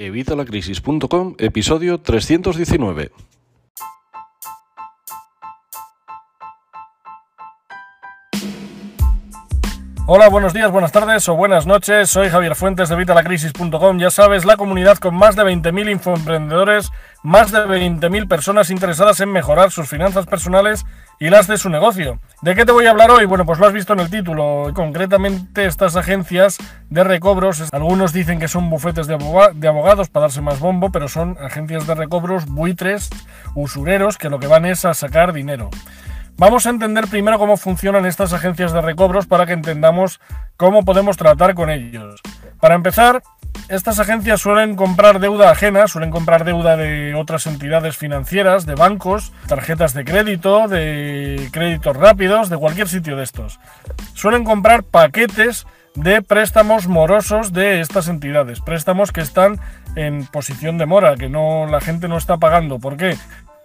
Evitalacrisis.com, episodio 319. Hola, buenos días, buenas tardes o buenas noches. Soy Javier Fuentes de Vitalacrisis.com. Ya sabes, la comunidad con más de 20.000 infoemprendedores, más de 20.000 personas interesadas en mejorar sus finanzas personales y las de su negocio. ¿De qué te voy a hablar hoy? Bueno, pues lo has visto en el título. Concretamente, estas agencias de recobros, algunos dicen que son bufetes de, abogados para darse más bombo, pero son agencias de recobros buitres, usureros, que lo que van es a sacar dinero. Vamos a entender primero cómo funcionan estas agencias de recobros para que entendamos cómo podemos tratar con ellos. Para empezar, estas agencias suelen comprar deuda ajena, suelen comprar deuda de otras entidades financieras, de bancos, tarjetas de crédito, de créditos rápidos, de cualquier sitio de estos. Suelen comprar paquetes de préstamos morosos de estas entidades, préstamos que están en posición de mora, que no la gente no está pagando. ¿Por qué?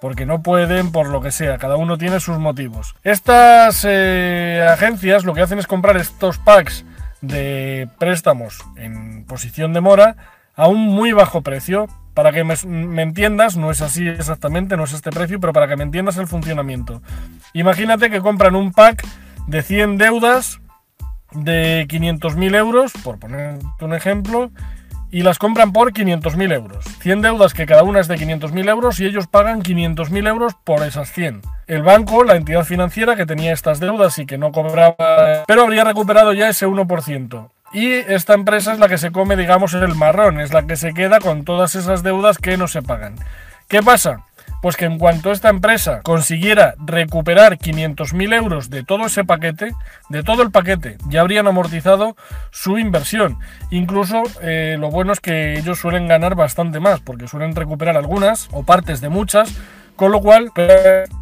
Porque no pueden, por lo que sea, cada uno tiene sus motivos. Estas eh, agencias lo que hacen es comprar estos packs de préstamos en posición de mora a un muy bajo precio. Para que me, entiendas, no es así exactamente, no es este precio, pero para que me entiendas el funcionamiento. Imagínate que compran un pack de 100 deudas de 500.000 euros, por ponerte un ejemplo, y las compran por 500.000 euros. 100 deudas que cada una es de 500.000 euros y ellos pagan 500.000 euros por esas 100. El banco, la entidad financiera que tenía estas deudas y que no cobraba, pero habría recuperado ya ese 1%. Y esta empresa es la que se come, digamos, el marrón, es la que se queda con todas esas deudas que no se pagan. ¿Qué pasa? Pues que en cuanto esta empresa consiguiera recuperar 500.000 euros de todo ese paquete, de todo el paquete, ya habrían amortizado su inversión. Incluso eh, lo bueno es que ellos suelen ganar bastante más, porque suelen recuperar algunas o partes de muchas con lo cual,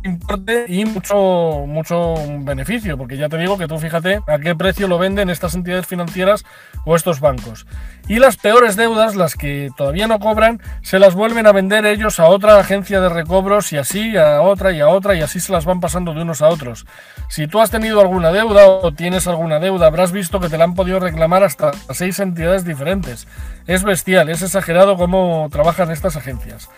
importe y mucho, mucho beneficio, porque ya te digo que tú fíjate a qué precio lo venden estas entidades financieras o estos bancos. Y las peores deudas, las que todavía no cobran, se las vuelven a vender ellos a otra agencia de recobros y así a otra y a otra y así se las van pasando de unos a otros. Si tú has tenido alguna deuda o tienes alguna deuda, habrás visto que te la han podido reclamar hasta seis entidades diferentes. Es bestial, es exagerado cómo trabajan estas agencias.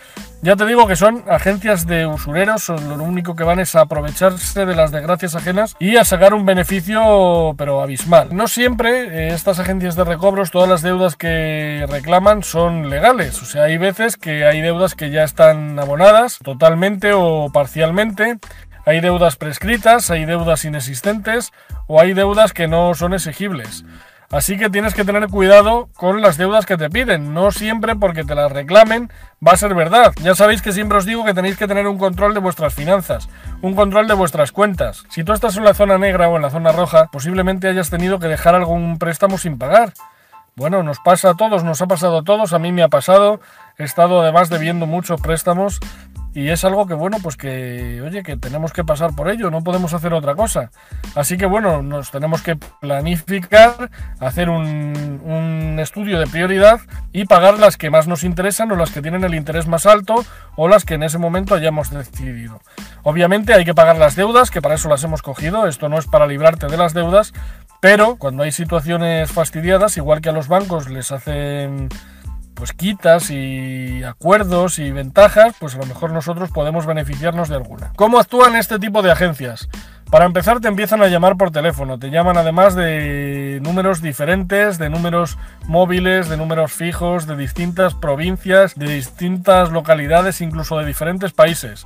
Ya te digo que son agencias de usureros, lo único que van es a aprovecharse de las desgracias ajenas y a sacar un beneficio pero abismal. No siempre eh, estas agencias de recobros, todas las deudas que reclaman son legales, o sea, hay veces que hay deudas que ya están abonadas totalmente o parcialmente, hay deudas prescritas, hay deudas inexistentes o hay deudas que no son exigibles. Así que tienes que tener cuidado con las deudas que te piden. No siempre porque te las reclamen va a ser verdad. Ya sabéis que siempre os digo que tenéis que tener un control de vuestras finanzas, un control de vuestras cuentas. Si tú estás en la zona negra o en la zona roja, posiblemente hayas tenido que dejar algún préstamo sin pagar. Bueno, nos pasa a todos, nos ha pasado a todos, a mí me ha pasado. He estado además debiendo muchos préstamos y es algo que bueno pues que oye que tenemos que pasar por ello no podemos hacer otra cosa. Así que bueno nos tenemos que planificar hacer un, un, estudio de prioridad y pagar las que más nos interesan o las que tienen el interés más alto o las que en ese momento hayamos decidido. Obviamente hay que pagar las deudas que para eso las hemos cogido. Esto no es para librarte de las deudas pero cuando hay situaciones fastidiadas igual que a los bancos les hacen pues quitas y acuerdos y ventajas, pues a lo mejor nosotros podemos beneficiarnos de alguna. ¿Cómo actúan este tipo de agencias? Para empezar te empiezan a llamar por teléfono, te llaman además de números diferentes, de números móviles, de números fijos, de distintas provincias, de distintas localidades, incluso de diferentes países.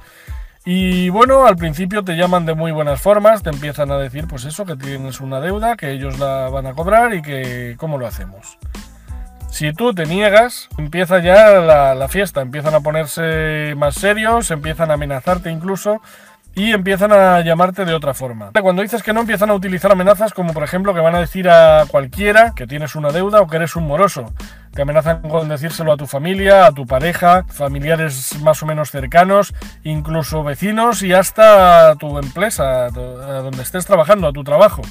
Y bueno, al principio te llaman de muy buenas formas, te empiezan a decir pues eso, que tienes una deuda, que ellos la van a cobrar y que cómo lo hacemos. Si tú te niegas, empieza ya la, fiesta, empiezan a ponerse más serios, empiezan a amenazarte incluso y empiezan a llamarte de otra forma. Cuando dices que no, empiezan a utilizar amenazas como por ejemplo que van a decir a cualquiera que tienes una deuda o que eres un moroso. Te amenazan con decírselo a tu familia, a tu pareja, familiares más o menos cercanos, incluso vecinos y hasta a tu empresa, a donde estés trabajando, a tu trabajo.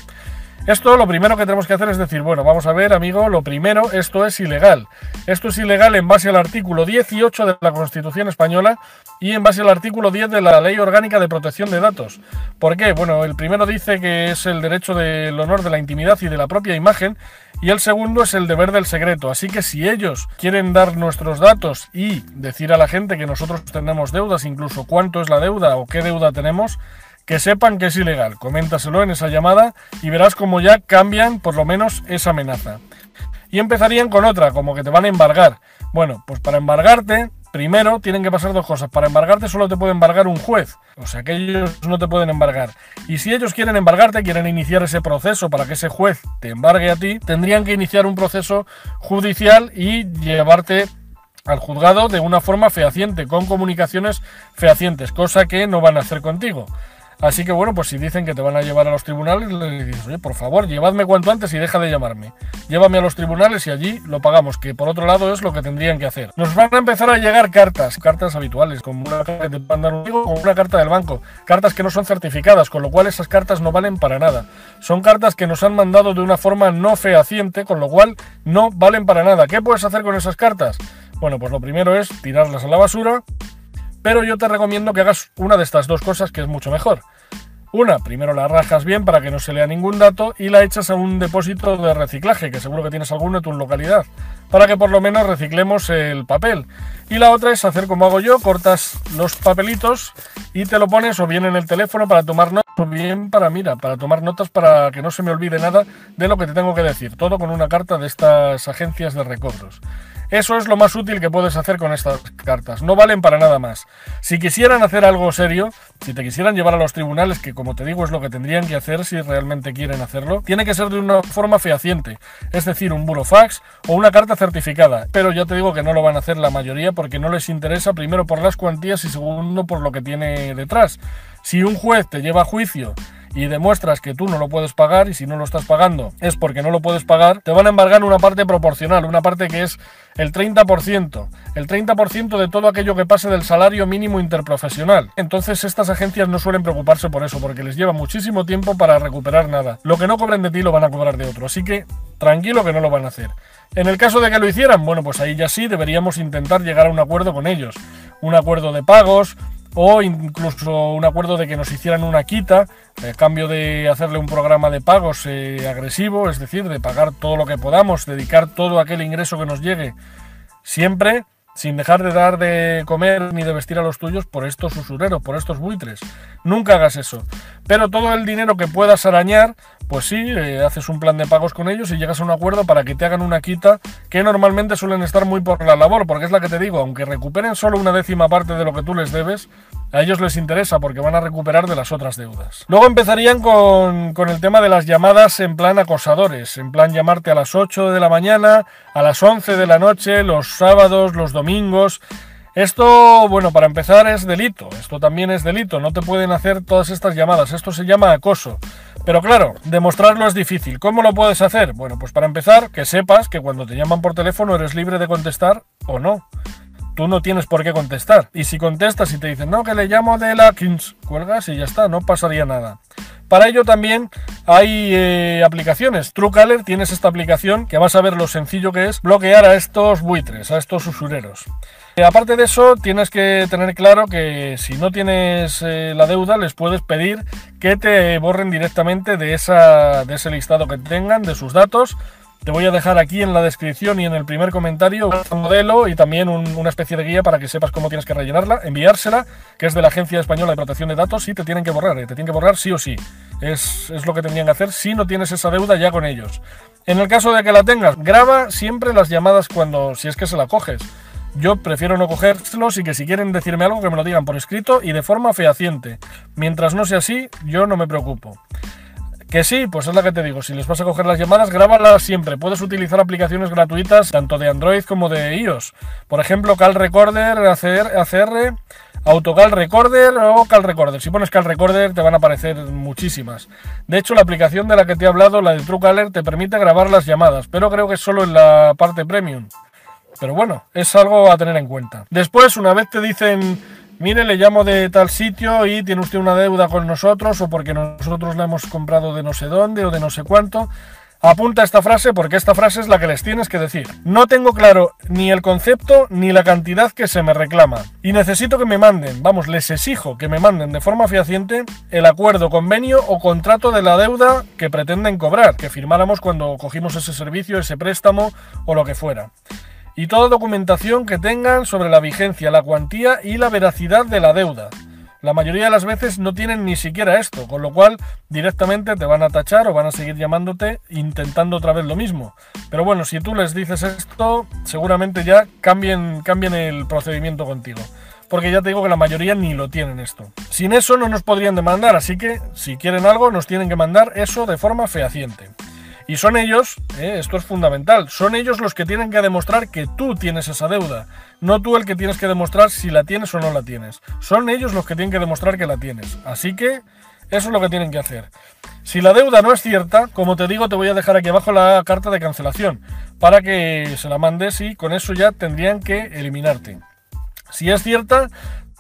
Esto lo primero que tenemos que hacer es decir, bueno, vamos a ver, amigo, lo primero, esto es ilegal. Esto es ilegal en base al artículo 18 de la Constitución española y en base al artículo 10 de la Ley Orgánica de Protección de Datos. ¿Por qué? Bueno, el primero dice que es el derecho del honor de la intimidad y de la propia imagen y el segundo es el deber del secreto. Así que si ellos quieren dar nuestros datos y decir a la gente que nosotros tenemos deudas, incluso cuánto es la deuda o qué deuda tenemos, que sepan que es ilegal. Coméntaselo en esa llamada y verás cómo ya cambian por lo menos esa amenaza. Y empezarían con otra, como que te van a embargar. Bueno, pues para embargarte, primero tienen que pasar dos cosas. Para embargarte solo te puede embargar un juez. O sea que ellos no te pueden embargar. Y si ellos quieren embargarte, quieren iniciar ese proceso para que ese juez te embargue a ti, tendrían que iniciar un proceso judicial y llevarte al juzgado de una forma fehaciente, con comunicaciones fehacientes, cosa que no van a hacer contigo. Así que bueno, pues si dicen que te van a llevar a los tribunales, le dices, oye, por favor, llevadme cuanto antes y deja de llamarme. Llévame a los tribunales y allí lo pagamos, que por otro lado es lo que tendrían que hacer. Nos van a empezar a llegar cartas, cartas habituales, como una carta que te mandan un como una carta del banco, cartas que no son certificadas, con lo cual esas cartas no valen para nada. Son cartas que nos han mandado de una forma no fehaciente, con lo cual no valen para nada. ¿Qué puedes hacer con esas cartas? Bueno, pues lo primero es tirarlas a la basura, pero yo te recomiendo que hagas una de estas dos cosas que es mucho mejor. Una, primero la rajas bien para que no se lea ningún dato y la echas a un depósito de reciclaje, que seguro que tienes alguno en tu localidad, para que por lo menos reciclemos el papel. Y la otra es hacer como hago yo, cortas los papelitos y te lo pones o bien en el teléfono para tomar bien para, mira, para tomar notas para que no se me olvide nada de lo que te tengo que decir. Todo con una carta de estas agencias de recobros. Eso es lo más útil que puedes hacer con estas cartas. No valen para nada más. Si quisieran hacer algo serio, si te quisieran llevar a los tribunales, que como te digo es lo que tendrían que hacer si realmente quieren hacerlo, tiene que ser de una forma fehaciente, es decir, un burofax o una carta certificada. Pero ya te digo que no lo van a hacer la mayoría porque no les interesa primero por las cuantías y segundo por lo que tiene detrás. Si un juez te lleva a juicio y demuestras que tú no lo puedes pagar y si no lo estás pagando es porque no lo puedes pagar, te van a embargar una parte proporcional, una parte que es el 30%, el 30% de todo aquello que pase del salario mínimo interprofesional. Entonces estas agencias no suelen preocuparse por eso, porque les lleva muchísimo tiempo para recuperar nada. Lo que no cobren de ti lo van a cobrar de otro, así que tranquilo que no lo van a hacer. En el caso de que lo hicieran, bueno, pues ahí ya sí deberíamos intentar llegar a un acuerdo con ellos. Un acuerdo de pagos, o incluso un acuerdo de que nos hicieran una quita a cambio de hacerle un programa de pagos eh, agresivo, es decir, de pagar todo lo que podamos, dedicar todo aquel ingreso que nos llegue siempre sin dejar de dar de comer ni de vestir a los tuyos por estos usureros, por estos buitres. Nunca hagas eso. Pero todo el dinero que puedas arañar, pues sí, eh, haces un plan de pagos con ellos y llegas a un acuerdo para que te hagan una quita que normalmente suelen estar muy por la labor, porque es la que te digo, aunque recuperen solo una décima parte de lo que tú les debes, a ellos les interesa porque van a recuperar de las otras deudas. Luego empezarían con, el tema de las llamadas en plan acosadores, en plan llamarte a las 8 de la mañana, a las 11 de la noche, los sábados, los domingos. Esto, bueno, para empezar es delito, esto también es delito, no te pueden hacer todas estas llamadas, esto se llama acoso. Pero claro, demostrarlo es difícil. ¿Cómo lo puedes hacer? Bueno, pues para empezar, que sepas que cuando te llaman por teléfono eres libre de contestar o no tú no tienes por qué contestar. Y si contestas y te dicen, no, que le llamo de la Kings, cuelgas y ya está, no pasaría nada. Para ello también hay eh, aplicaciones. Truecaller tienes esta aplicación que vas a ver lo sencillo que es bloquear a estos buitres, a estos usureros. Eh, aparte de eso, tienes que tener claro que si no tienes eh, la deuda, les puedes pedir que te borren directamente de ese listado que tengan, de sus datos, te voy a dejar aquí en la descripción y en el primer comentario un modelo y también una especie de guía para que sepas cómo tienes que rellenarla, enviársela, que es de la Agencia Española de Protección de Datos y te tienen que borrar, eh, te tienen que borrar sí o sí. Es, es lo que tendrían que hacer si no tienes esa deuda ya con ellos. En el caso de que la tengas, graba siempre las llamadas cuando, si es que se la coges. Yo prefiero no cogérselos y que si quieren decirme algo que me lo digan por escrito y de forma fehaciente. Mientras no sea así, yo no me preocupo. Que sí, pues es la que te digo, si les vas a coger las llamadas, grábalas siempre. Puedes utilizar aplicaciones gratuitas tanto de Android como de iOS. Por ejemplo, Cal Recorder, ACR, AutoCal Recorder o Cal Recorder. Si pones Cal Recorder te van a aparecer muchísimas. De hecho, la aplicación de la que te he hablado, la de TrueCaller, te permite grabar las llamadas, pero creo que es solo en la parte premium. Pero bueno, es algo a tener en cuenta. Después, una vez te dicen mire, le llamo de tal sitio y tiene usted una deuda con nosotros o porque nosotros la hemos comprado de no sé dónde o de no sé cuánto. Apunta esta frase porque esta frase es la que les tienes que decir. No tengo claro ni el concepto ni la cantidad que se me reclama. Y necesito que me manden, vamos, les exijo que me manden de forma fehaciente el acuerdo, convenio o contrato de la deuda que pretenden cobrar, que firmáramos cuando cogimos ese servicio, ese préstamo o lo que fuera. Y toda documentación que tengan sobre la vigencia, la cuantía y la veracidad de la deuda. La mayoría de las veces no tienen ni siquiera esto, con lo cual directamente te van a tachar o van a seguir llamándote intentando otra vez lo mismo. Pero bueno, si tú les dices esto, seguramente ya cambien, cambien el procedimiento contigo. Porque ya te digo que la mayoría ni lo tienen esto. Sin eso no nos podrían demandar, así que si quieren algo nos tienen que mandar eso de forma fehaciente. Y son ellos, eh, esto es fundamental, son ellos los que tienen que demostrar que tú tienes esa deuda, no tú el que tienes que demostrar si la tienes o no la tienes. Son ellos los que tienen que demostrar que la tienes. Así que eso es lo que tienen que hacer. Si la deuda no es cierta, como te digo, te voy a dejar aquí abajo la carta de cancelación para que se la mandes y con eso ya tendrían que eliminarte. Si es cierta,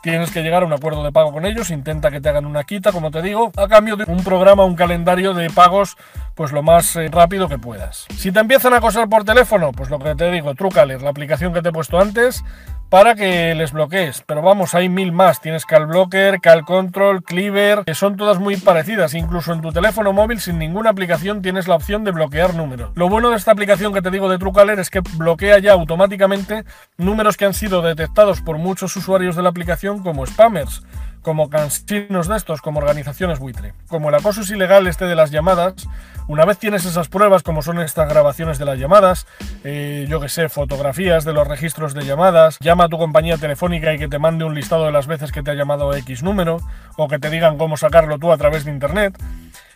Tienes que llegar a un acuerdo de pago con ellos, intenta que te hagan una quita, como te digo, a cambio de un programa, un calendario de pagos, pues lo más eh, rápido que puedas. Si te empiezan a acosar por teléfono, pues lo que te digo, Truecaller, la aplicación que te he puesto antes, para que les bloquees. Pero vamos, hay mil más. Tienes CalBlocker, CalControl, Cleaver, que son todas muy parecidas. Incluso en tu teléfono móvil, sin ninguna aplicación, tienes la opción de bloquear números. Lo bueno de esta aplicación que te digo de Truecaller es que bloquea ya automáticamente números que han sido detectados por muchos usuarios de la aplicación como spammers como cansinos de estos, como organizaciones buitre. Como el acoso es ilegal este de las llamadas, una vez tienes esas pruebas, como son estas grabaciones de las llamadas, eh, yo que sé, fotografías de los registros de llamadas, llama a tu compañía telefónica y que te mande un listado de las veces que te ha llamado X número, o que te digan cómo sacarlo tú a través de Internet.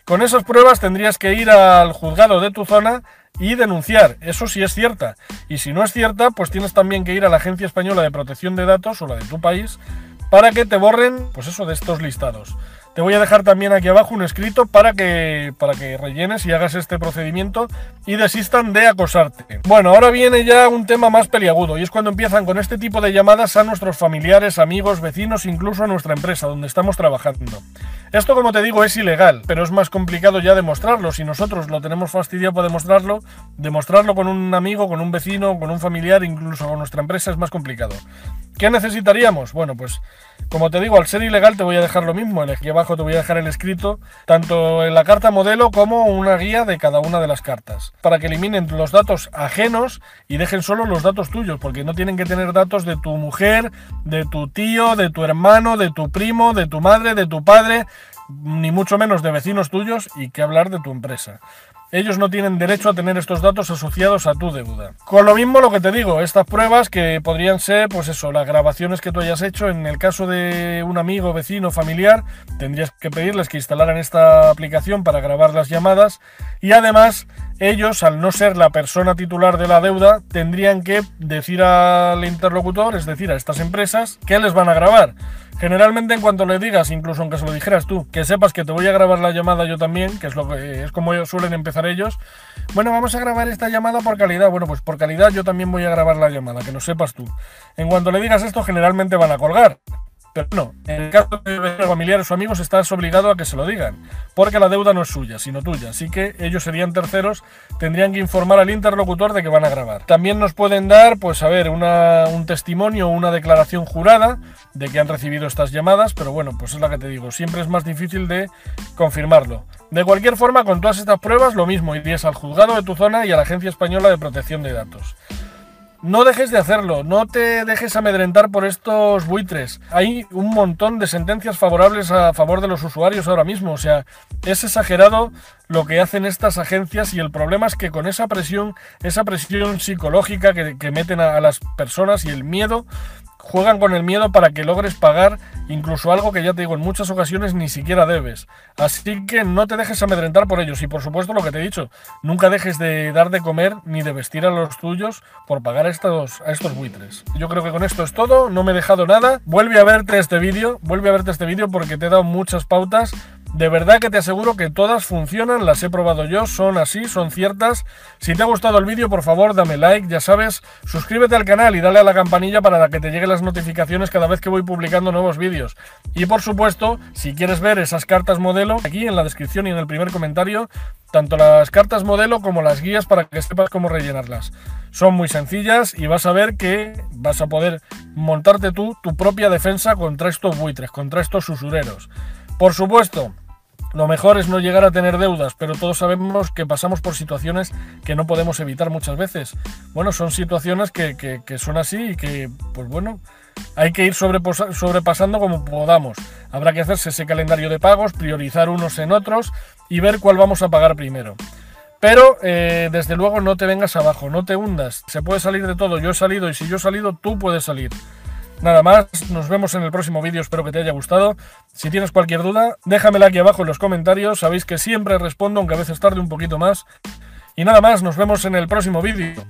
Con esas pruebas tendrías que ir al juzgado de tu zona y denunciar. Eso sí es cierta. Y si no es cierta, pues tienes también que ir a la Agencia Española de Protección de Datos o la de tu país para que te borren, pues eso, de estos listados. Te voy a dejar también aquí abajo un escrito para que, para que rellenes y hagas este procedimiento y desistan de acosarte. Bueno, ahora viene ya un tema más peliagudo y es cuando empiezan con este tipo de llamadas a nuestros familiares, amigos, vecinos, incluso a nuestra empresa donde estamos trabajando. Esto, como te digo, es ilegal, pero es más complicado ya demostrarlo. Si nosotros lo tenemos fastidiado para demostrarlo, demostrarlo con un amigo, con un vecino, con un familiar, incluso con nuestra empresa es más complicado. ¿Qué necesitaríamos? Bueno, pues como te digo, al ser ilegal te voy a dejar lo mismo. Aquí te voy a dejar el escrito, tanto en la carta modelo como una guía de cada una de las cartas, para que eliminen los datos ajenos y dejen solo los datos tuyos, porque no tienen que tener datos de tu mujer, de tu tío, de tu hermano, de tu primo, de tu madre, de tu padre, ni mucho menos de vecinos tuyos y que hablar de tu empresa ellos no tienen derecho a tener estos datos asociados a tu deuda. Con lo mismo lo que te digo, estas pruebas que podrían ser, pues eso, las grabaciones que tú hayas hecho, en el caso de un amigo, vecino, familiar, tendrías que pedirles que instalaran esta aplicación para grabar las llamadas y además ellos, al no ser la persona titular de la deuda, tendrían que decir al interlocutor, es decir, a estas empresas, que les van a grabar. Generalmente en cuanto le digas, incluso aunque se lo dijeras tú, que sepas que te voy a grabar la llamada yo también, que es lo que es como suelen empezar ellos. Bueno, vamos a grabar esta llamada por calidad. Bueno, pues por calidad yo también voy a grabar la llamada, que no sepas tú. En cuanto le digas esto, generalmente van a colgar. Pero no, en el caso de familiares o amigos estás obligado a que se lo digan, porque la deuda no es suya, sino tuya. Así que ellos serían terceros, tendrían que informar al interlocutor de que van a grabar. También nos pueden dar, pues a ver, un testimonio o una declaración jurada de que han recibido estas llamadas, pero bueno, pues es la que te digo, siempre es más difícil de confirmarlo. De cualquier forma, con todas estas pruebas, lo mismo, irías al juzgado de tu zona y a la Agencia Española de Protección de Datos. No dejes de hacerlo, no te dejes amedrentar por estos buitres. Hay un montón de sentencias favorables a favor de los usuarios ahora mismo. O sea, es exagerado lo que hacen estas agencias y el problema es que con esa presión, esa presión psicológica que, meten a las personas y el miedo, juegan con el miedo para que logres pagar incluso algo que ya te digo en muchas ocasiones ni siquiera debes. Así que no te dejes amedrentar por ellos y por supuesto lo que te he dicho, nunca dejes de dar de comer ni de vestir a los tuyos por pagar a estos, a estos buitres. Yo creo que con esto es todo, no me he dejado nada. Vuelve a verte este vídeo, vuelve a verte este vídeo porque te he dado muchas pautas De verdad que te aseguro que todas funcionan, las he probado yo, son así, son ciertas. Si te ha gustado el vídeo, por favor, dame like, ya sabes, suscríbete al canal y dale a la campanilla para que te lleguen las notificaciones cada vez que voy publicando nuevos vídeos. Y por supuesto, si quieres ver esas cartas modelo, aquí en la descripción y en el primer comentario, tanto las cartas modelo como las guías para que sepas cómo rellenarlas. Son muy sencillas y vas a ver que vas a poder montarte tú tu propia defensa contra estos buitres, contra estos usureros. Por supuesto, lo mejor es no llegar a tener deudas, pero todos sabemos que pasamos por situaciones que no podemos evitar muchas veces. Bueno, son situaciones que, son así y que, pues bueno, hay que ir sobrepasando como podamos. Habrá que hacerse ese calendario de pagos, priorizar unos en otros y ver cuál vamos a pagar primero. Pero eh, desde luego no te vengas abajo, no te hundas. Se puede salir de todo. Yo he salido y si yo he salido, tú puedes salir. Nada más, nos vemos en el próximo vídeo, espero que te haya gustado. Si tienes cualquier duda, déjamela aquí abajo en los comentarios, sabéis que siempre respondo, aunque a veces tarde un poquito más. Y nada más, nos vemos en el próximo vídeo.